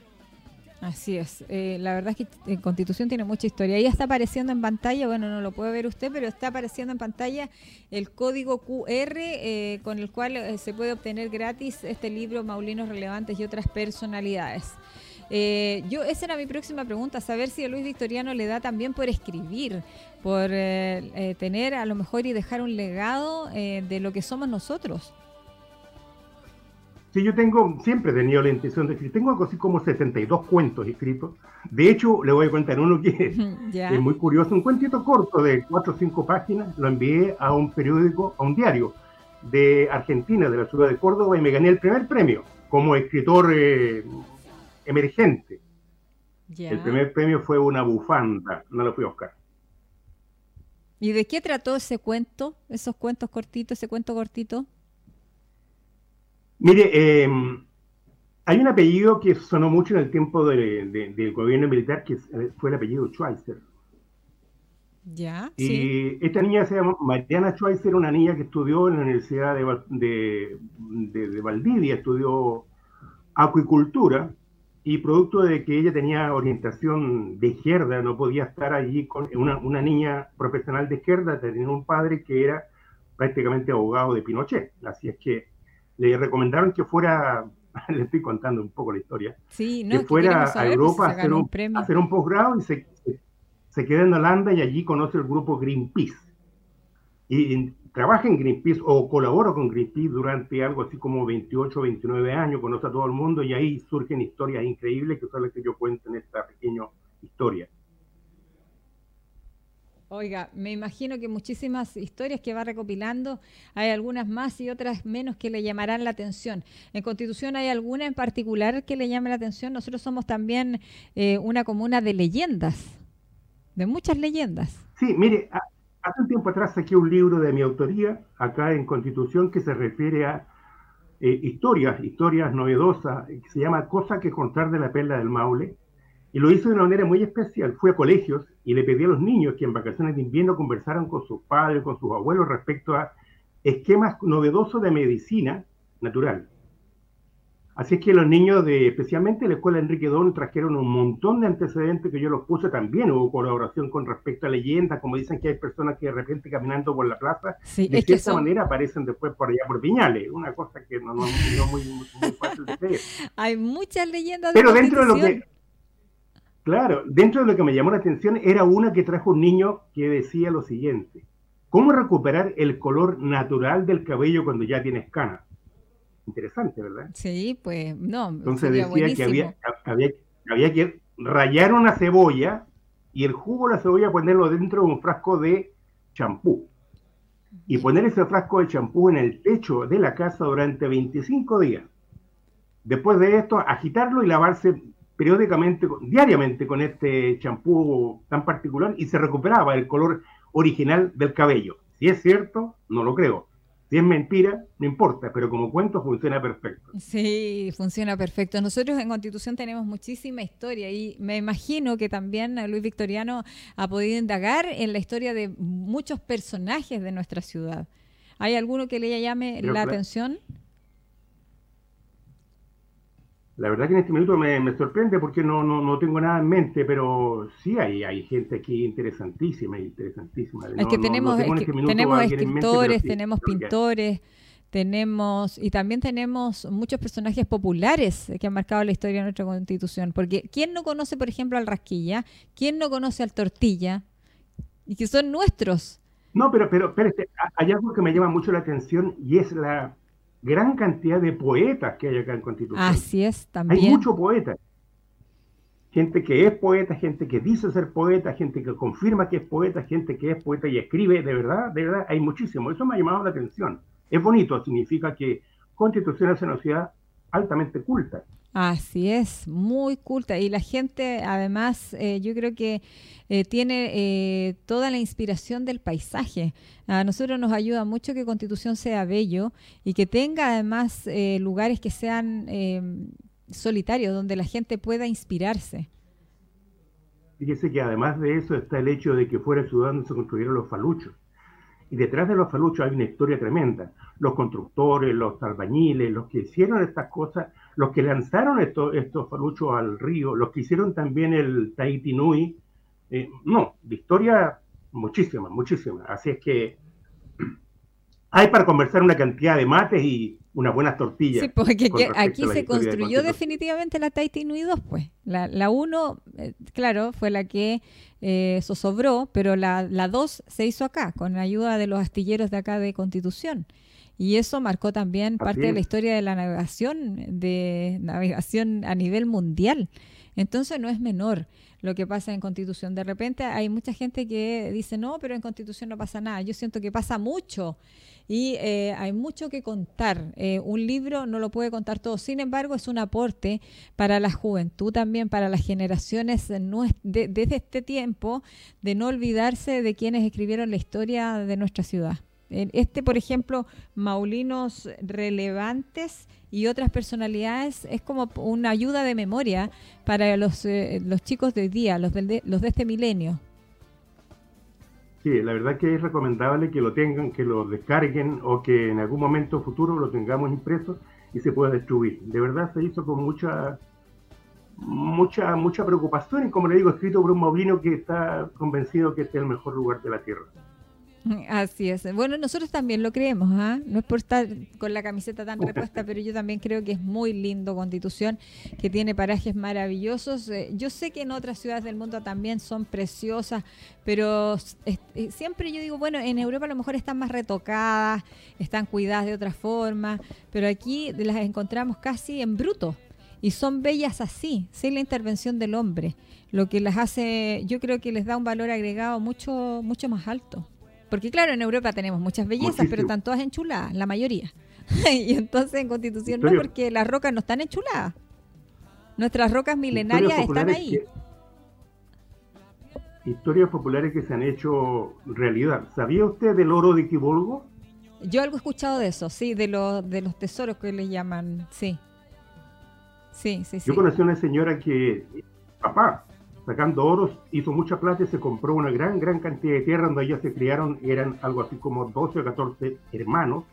Así es. Eh, la verdad es que eh, Constitución tiene mucha historia. Ahí está apareciendo en pantalla, bueno, no lo puede ver usted, pero está apareciendo en pantalla el código QR eh, con el cual eh, se puede obtener gratis este libro Maulinos Relevantes y otras personalidades. Yo esa era mi próxima pregunta, saber si a Luis Victoriano le da también por escribir, por tener a lo mejor y dejar un legado de lo que somos nosotros. Sí, yo tengo, siempre he tenido la intención de escribir. Tengo algo así como 72 cuentos escritos. De hecho, le voy a contar uno que *laughs* es muy curioso. Un cuentito corto de 4 o 5 páginas. Lo envié a un periódico, a un diario de Argentina, de la ciudad de Córdoba, y me gané el primer premio como escritor eh, emergente. El primer premio fue una bufanda. No lo fui a buscar. ¿Y de qué trató ese cuento, esos cuentos cortitos, ese cuento cortito? Mire, eh, hay un apellido que sonó mucho en el tiempo de- de- del gobierno militar, que eh, fue el apellido Schweitzer. Ya, Y sí. esta niña se llama Mariana Schweitzer, una niña que estudió en la Universidad de- de- de Valdivia, estudió acuicultura, y producto de que ella tenía orientación de izquierda, no podía estar allí con una, una niña profesional de izquierda, tenía un padre que era prácticamente abogado de Pinochet. Así es que le recomendaron que fuera, *laughs* le estoy contando un poco la historia, Sí, no, que fuera a Europa a hacer un, un hacer posgrado y se, se queda en Holanda y allí conoce el grupo Greenpeace. Y, y trabaja en Greenpeace o colabora con Greenpeace durante algo así como 28, 29 años, conoce a todo el mundo y ahí surgen historias increíbles que son las que yo cuento en esta pequeña historia. Oiga, me imagino que muchísimas historias que va recopilando, hay algunas más y otras menos que le llamarán la atención. ¿En Constitución hay alguna en particular que le llame la atención? Nosotros somos también eh, una comuna de leyendas, de muchas leyendas. Sí, mire, hace un tiempo atrás saqué un libro de mi autoría, acá en Constitución, que se refiere a eh, historias, historias novedosas, que se llama Cosa que contar de la perla del Maule, y lo hizo de una manera muy especial. Fui a colegios y le pedí a los niños que en vacaciones de invierno conversaran con sus padres, con sus abuelos respecto a esquemas novedosos de medicina natural. Así es que los niños de, especialmente la escuela Enrique Don, trajeron un montón de antecedentes que yo los puse también. Hubo colaboración con respecto a leyendas, como dicen que hay personas que de repente caminando por la plaza, Sí, de es que cierta son- manera aparecen después por allá por Viñales. Una cosa que no, no, no muy, muy fácil de creer. *laughs* hay muchas leyendas de Pero dentro de lo que, Constitución. Claro, dentro de lo que me llamó la atención era una que trajo un niño que decía lo siguiente: ¿Cómo recuperar el color natural del cabello cuando ya tienes canas? Interesante, ¿verdad? Sí, pues no, Entonces decía que había, había que rayar una cebolla y el jugo de la cebolla ponerlo dentro de un frasco de champú. Y poner ese frasco de champú en el techo de la casa durante 25 días. Después de esto, agitarlo y lavarse periódicamente, diariamente con este champú tan particular y se recuperaba el color original del cabello. Si es cierto, no lo creo. Si es mentira, no importa, pero como cuento funciona perfecto. Sí, funciona perfecto. Nosotros en Constitución tenemos muchísima historia y me imagino que también Luis Victoriano ha podido indagar en la historia de muchos personajes de nuestra ciudad. ¿Hay alguno que le llame Pero la atención? La verdad que en este minuto me, me sorprende porque no, no, no tengo nada en mente, pero sí hay, hay gente aquí interesantísima, interesantísima. Es que tenemos, es que este tenemos mente, pero escritores, sí, tenemos pintores, tenemos y también tenemos muchos personajes populares que han marcado la historia de nuestra constitución. Porque ¿quién no conoce, por ejemplo, al Rasquilla? ¿Quién no conoce al Tortilla? Y que son nuestros. No, pero, pero ha- hay algo que me llama mucho la atención y es la gran cantidad de poetas que hay acá en Constitución. Así es, Hay también. muchos poetas. Gente que es poeta, gente que dice ser poeta, gente que confirma que es poeta, gente que es poeta y escribe, de verdad, de verdad, hay muchísimo. Eso me ha llamado la atención. Es bonito, significa que Constitución es una ciudad altamente culta. Así es, muy culta. Y la gente, además, eh, yo creo que eh, tiene eh, toda la inspiración del paisaje. A nosotros nos ayuda mucho que Constitución sea bello y que tenga además eh, lugares que sean eh, solitarios, donde la gente pueda inspirarse. Fíjese que además de eso está el hecho de que fuera ciudad donde se construyeron los faluchos. Y detrás de los faluchos hay una historia tremenda. Los constructores, los albañiles, los que hicieron estas cosas, los que lanzaron estos, estos faluchos al río, los que hicieron también el Tahiti Nui. eh, no, historia muchísima, muchísima. Así es que hay para conversar una cantidad de mates y unas buenas tortillas. Sí, porque aquí se de construyó definitivamente la Tahiti Nui 2, pues. La, la 1, eh, claro, fue la que eh, zozobró, pero la, la 2 se hizo acá, con la ayuda de los astilleros de acá de Constitución. Y eso marcó también Así parte de la historia de la navegación, de navegación a nivel mundial. Entonces no es menor lo que pasa en Constitución. De repente hay mucha gente que dice, no, pero en Constitución no pasa nada. Yo siento que pasa mucho y eh, hay mucho que contar. Eh, un libro no lo puede contar todo. Sin embargo, es un aporte para la juventud también, para las generaciones desde este tiempo, de no olvidarse de quienes escribieron la historia de nuestra ciudad. Este, por ejemplo, Maulinos Relevantes y otras personalidades es como una ayuda de memoria para los, eh, los chicos de hoy día, los, del de, los de este milenio. Sí, la verdad que es recomendable que lo tengan, que lo descarguen o que en algún momento futuro lo tengamos impreso y se pueda distribuir. De verdad se hizo con mucha mucha mucha preocupación y como le digo, escrito por un maulino que está convencido que este es el mejor lugar de la tierra. *laughs* Así es. Bueno, nosotros también lo creemos, ¿ah? No es por estar con la camiseta tan repuesta, pero yo también creo que es muy lindo Constitución, que tiene parajes maravillosos. Eh, yo sé que en otras ciudades del mundo también son preciosas, pero eh, siempre yo digo, bueno, en Europa a lo mejor están más retocadas, están cuidadas de otra forma, pero aquí las encontramos casi en bruto. Y son bellas así, sin la intervención del hombre, lo que las hace, yo creo que les da un valor agregado mucho, mucho más alto. Porque claro, en Europa tenemos muchas bellezas, pero están todas enchuladas, la mayoría. *laughs* y entonces en Constitución no, porque las rocas no están enchuladas. Nuestras rocas milenarias están ahí. que- historias populares que se han hecho realidad. ¿Sabía usted del oro de Quibolgo? Yo algo he escuchado de eso, sí, de los de los tesoros que les llaman, sí. Sí, sí, sí. Yo conocí a una señora que, papá, sacando oros, hizo mucha plata y se compró una gran, gran cantidad de tierra donde ellas se criaron, eran algo así como 12 o 14 hermanos,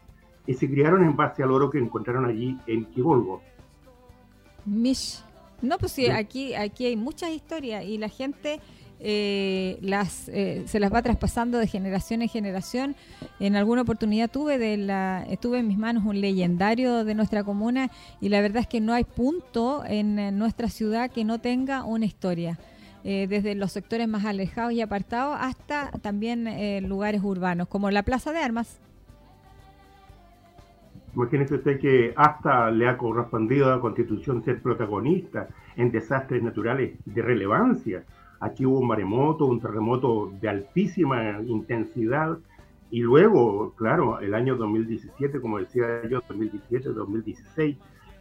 y se criaron en base al oro que encontraron allí en Quibolgo. Mish. No, pues sí, aquí, aquí hay muchas historias y la gente eh, las eh, se las va traspasando de generación en generación. En alguna oportunidad tuve de la tuve en mis manos un legendario de nuestra comuna y la verdad es que no hay punto en nuestra ciudad que no tenga una historia. Eh, desde los sectores más alejados y apartados hasta también eh, lugares urbanos, como la Plaza de Armas. Imagínese usted que hasta le ha correspondido a la Constitución ser protagonista en desastres naturales de relevancia. Aquí hubo un maremoto, un terremoto de altísima intensidad y luego, claro, el año 2017, como decía yo, 2017, 2016,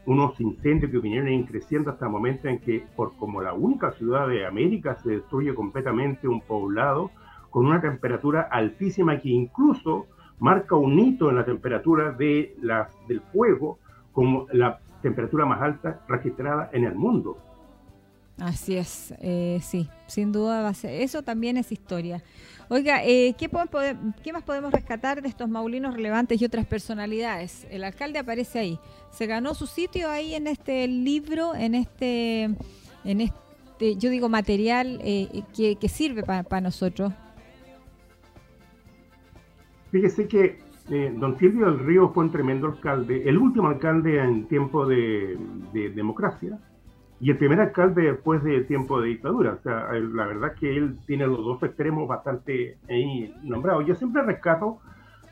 unos incendios que vinieron creciendo hasta el momento en que, por como la única ciudad de América, se destruye completamente un poblado con una temperatura altísima que incluso marca un hito en la temperatura de las, del fuego como la temperatura más alta registrada en el mundo. Así es, eh, sí, sin duda va a ser. Eso también es historia. Oiga, eh, ¿qué, ¿qué, más podemos rescatar de estos maulinos relevantes y otras personalidades? El alcalde aparece ahí. Se ganó su sitio ahí en este libro, en este, en este yo digo, material eh, que, sirve para nosotros. Fíjese que eh, don Silvio del Río fue un tremendo alcalde, el último alcalde en tiempo de democracia y el primer alcalde después de tiempo de dictadura. O sea, la verdad que él tiene los dos extremos bastante nombrados. Yo siempre rescato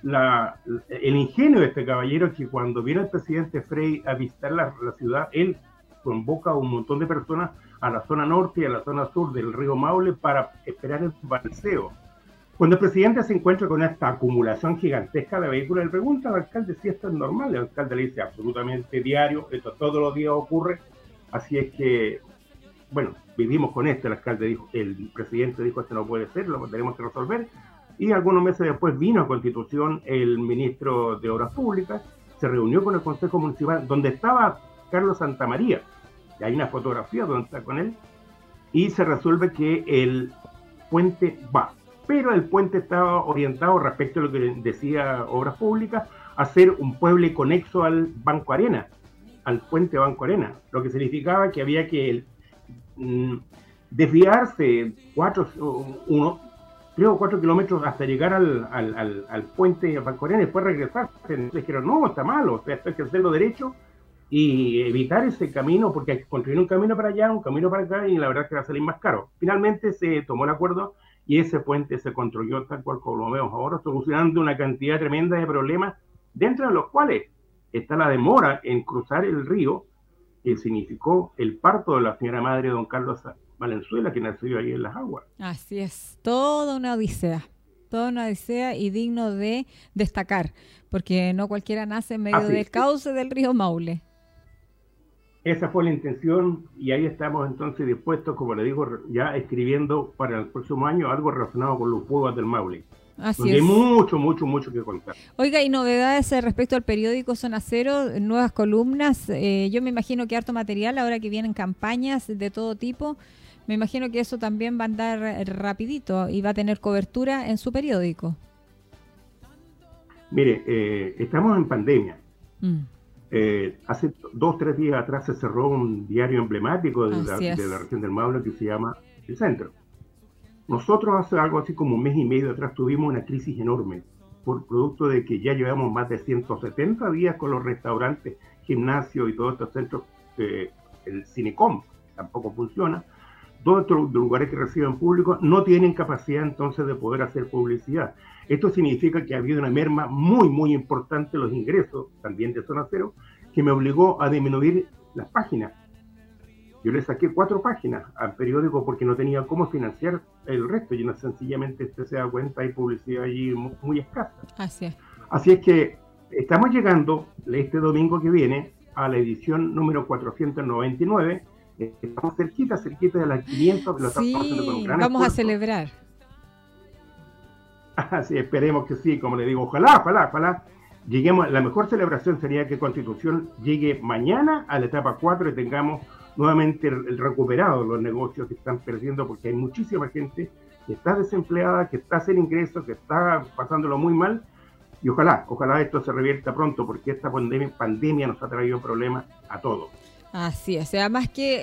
la, el ingenio de este caballero que cuando viene el presidente Frey a visitar la, ciudad, él convoca a un montón de personas a la zona norte y a la zona sur del río Maule para esperar el balanceo. Cuando el presidente se encuentra con esta acumulación gigantesca de vehículos, le pregunta al alcalde si esto es normal. El alcalde le dice absolutamente diario, esto todos los días ocurre, Así es que, bueno, vivimos con esto, el alcalde dijo, el presidente dijo, esto no puede ser, lo tenemos que resolver. Y algunos meses después vino a Constitución el ministro de Obras Públicas, se reunió con el Consejo Municipal, donde estaba Carlos Santamaría, y hay una fotografía donde está con él, y se resuelve que el puente va. Pero el puente estaba orientado respecto a lo que decía Obras Públicas, a ser un pueblo conexo al Banco Arena, al puente Banco Arena, lo que significaba que había que mm, desviarse cuatro, uno, tres o cuatro kilómetros hasta llegar al, al, al, puente Banco Arena y después regresar. Entonces dijeron, no, está malo, o sea, hay que hacerlo derecho y evitar ese camino, porque hay que construir un camino para allá, un camino para acá, y la verdad es que va a salir más caro. Finalmente se tomó el acuerdo y ese puente se construyó tal cual como lo vemos ahora, solucionando una cantidad tremenda de problemas, dentro de los cuales está la demora en cruzar el río, que significó el parto de la señora madre don Carlos Valenzuela, que nació ahí en las aguas. Así es, toda una odisea, toda una odisea y digno de destacar, porque no cualquiera nace en medio del cauce del río Maule. Esa fue la intención y ahí estamos entonces dispuestos, como le digo, ya escribiendo para el próximo año algo relacionado con los fuegos del Maule. Así Hay mucho, mucho, mucho que contar. Oiga, y novedades eh, respecto al periódico Zona Cero, nuevas columnas. Eh, yo me imagino que harto material ahora que vienen campañas de todo tipo. Me imagino que eso también va a andar eh, rapidito y va a tener cobertura en su periódico. Mire, estamos en pandemia. Mm. hace dos, tres días atrás se cerró un diario emblemático de, la, de la, región del Maule que se llama El Centro. Nosotros hace algo así como un mes y medio atrás tuvimos una crisis enorme por producto de que ya llevamos más de 170 días con los restaurantes, gimnasios y todos estos centros, eh, el Cinecom tampoco funciona, todos estos lugares que reciben público no tienen capacidad entonces de poder hacer publicidad. Esto significa que ha habido una merma muy, muy importante en los ingresos, también de zona cero, que me obligó a disminuir las páginas yo le saqué cuatro páginas al periódico porque no tenía cómo financiar el resto. Y no sencillamente usted se da cuenta, hay publicidad allí muy, escasa. Así es. Así es que estamos llegando este domingo que viene a la edición número 499. Estamos cerquita, cerquita de las 500. Lo sí, vamos a celebrar. *laughs* Así, esperemos que sí, como le digo, ojalá, ojalá, ojalá. Lleguemos, la mejor celebración sería que Constitución llegue mañana a la etapa 4 y tengamos nuevamente el recuperado los negocios que están perdiendo porque hay muchísima gente que está desempleada, que está sin ingresos, que está pasándolo muy mal y ojalá, ojalá esto se revierta pronto porque esta pandemia, pandemia nos ha traído problemas a todos. Así es, además que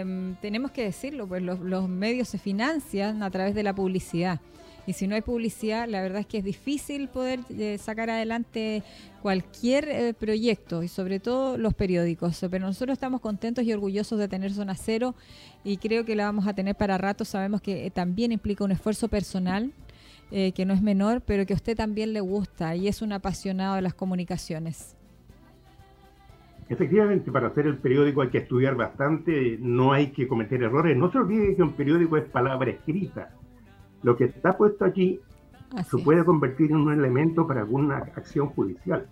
eh, tenemos que decirlo, pues los, los medios se financian a través de la publicidad. Y si no hay publicidad, la verdad es que es difícil poder eh, sacar adelante cualquier eh, proyecto y sobre todo los periódicos. Pero nosotros estamos contentos y orgullosos de tener Zona Cero y creo que la vamos a tener para rato. Sabemos que eh, también implica un esfuerzo personal. que no es menor, pero que a usted también le gusta y es un apasionado de las comunicaciones. Efectivamente, para hacer el periódico hay que estudiar bastante, no hay que cometer errores. No se olvide que un periódico es palabra escrita lo que está puesto allí se puede convertir en un elemento para alguna acción judicial.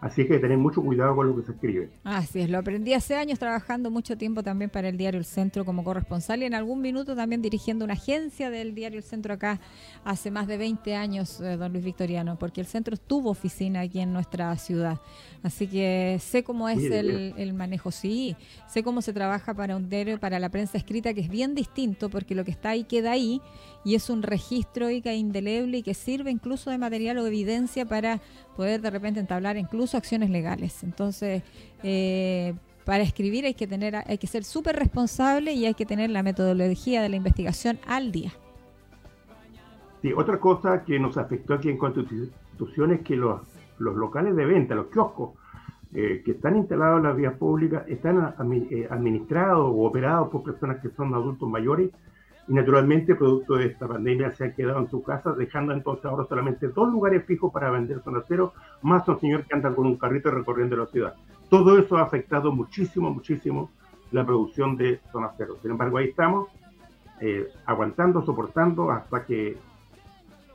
Así que tener mucho cuidado con lo que se escribe. Así es, lo aprendí hace años trabajando mucho tiempo también para el diario El Centro como corresponsal y en algún minuto también dirigiendo una agencia del diario El Centro acá hace más de 20 años, eh, don Luis Victoriano, porque el centro tuvo oficina aquí en nuestra ciudad. Así que sé cómo es el, manejo, sí, sé cómo se trabaja para un diario, para la prensa escrita, que es bien distinto porque lo que está ahí queda ahí y es un registro que indeleble y que sirve incluso de material o evidencia para poder de repente entablar incluso acciones legales. Entonces, eh, para escribir hay que tener, hay que ser súper responsable y hay que tener la metodología de la investigación al día. Sí, otra cosa que nos afectó aquí en Constitución es que los, los locales de venta, los kioscos, eh, que están instalados en las vías públicas, están eh, administrados o operados por personas que son adultos mayores y naturalmente, producto de esta pandemia, se ha quedado en su casa, dejando entonces ahora solamente dos lugares fijos para vender zona cero, más un señor que anda con un carrito recorriendo la ciudad. Todo eso ha afectado muchísimo, muchísimo la producción de zona cero. Sin embargo, ahí estamos, eh, aguantando, soportando hasta que,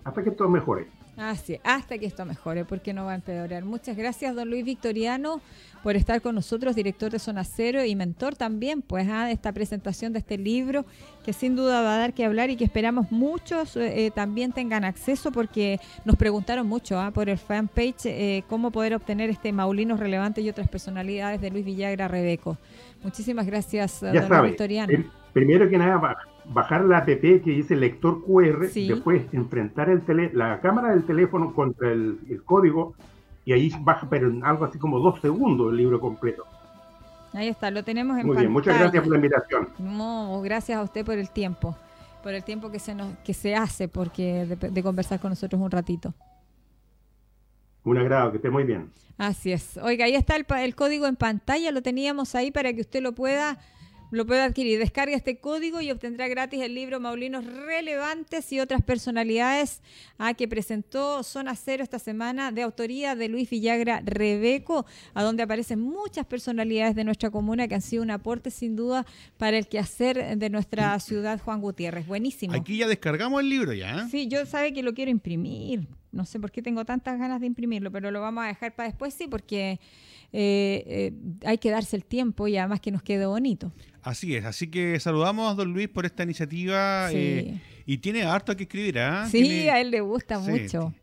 hasta que esto mejore. Así, hasta que esto mejore, porque no va a empeorar. Muchas gracias, don Luis Victoriano, por estar con nosotros, director de Zona Cero y mentor también, pues, ah, de esta presentación de este libro, que sin duda va a dar que hablar y que esperamos muchos eh, eh, también tengan acceso, porque nos preguntaron mucho ah, por el fanpage eh, cómo poder obtener este Maulinos Relevantes y otras personalidades de Luis Villagra Rebeco. Muchísimas gracias, don Luis Victoriano. primero que nada, bajar la app que dice lector QR, después enfrentar el tele, la cámara del teléfono contra el, código y ahí baja, pero en algo así como dos segundos el libro completo. Ahí está, lo tenemos en Muy bien, muchas gracias por la invitación. No, gracias a usted por el tiempo, por el tiempo que se nos que se hace porque de, conversar con nosotros un ratito. Un agrado, que esté muy bien. Así es. Oiga, ahí está el, el código en pantalla, lo teníamos ahí para que usted lo pueda lo puede adquirir. Descarga este código y obtendrá gratis el libro Maulinos Relevantes y otras personalidades a ah, que presentó Zona Cero esta semana de autoría de Luis Villagra Rebeco, a donde aparecen muchas personalidades de nuestra comuna que han sido un aporte sin duda para el quehacer de nuestra ciudad Juan Gutiérrez. Buenísimo. Aquí ya descargamos el libro ya. ¿eh? Sí, yo sabe que lo quiero imprimir. No sé por qué tengo tantas ganas de imprimirlo, pero lo vamos a dejar para después, sí, porque eh, eh, hay que darse el tiempo y además que nos quede bonito. Así es, así que saludamos a don Luis por esta iniciativa eh, y tiene harto que escribir, ¿ah? Sí, a él le gusta mucho.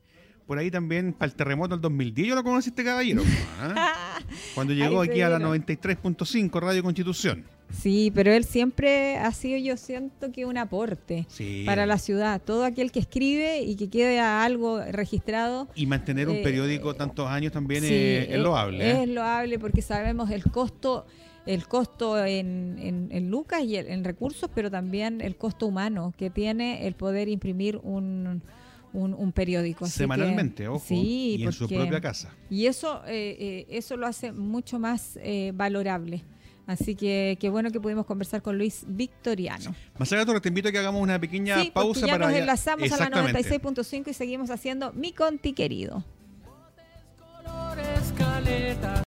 Por ahí también para el terremoto del 2010 yo lo conocí este caballero, *laughs* ¿ah? cuando llegó aquí a la 93.5 Radio Constitución. Sí, pero él siempre ha sido, yo siento que un aporte para la ciudad. Todo aquel que escribe y que quede algo registrado. Y mantener un eh, periódico tantos años también es, loable. Es loable porque sabemos el costo el costo en, en, lucas y en recursos, pero también el costo humano que tiene el poder imprimir un, un, periódico. Semanalmente, ojo, sí, y en su propia casa. Y eso, eh, eh, eso lo hace mucho más eh, valorable. Así que qué bueno que pudimos conversar con Luis Victoriano. Más allá, te invito a que hagamos una pequeña pausa ya para. Nos enlazamos a la 96.5 y seguimos haciendo Mi Conti Querido.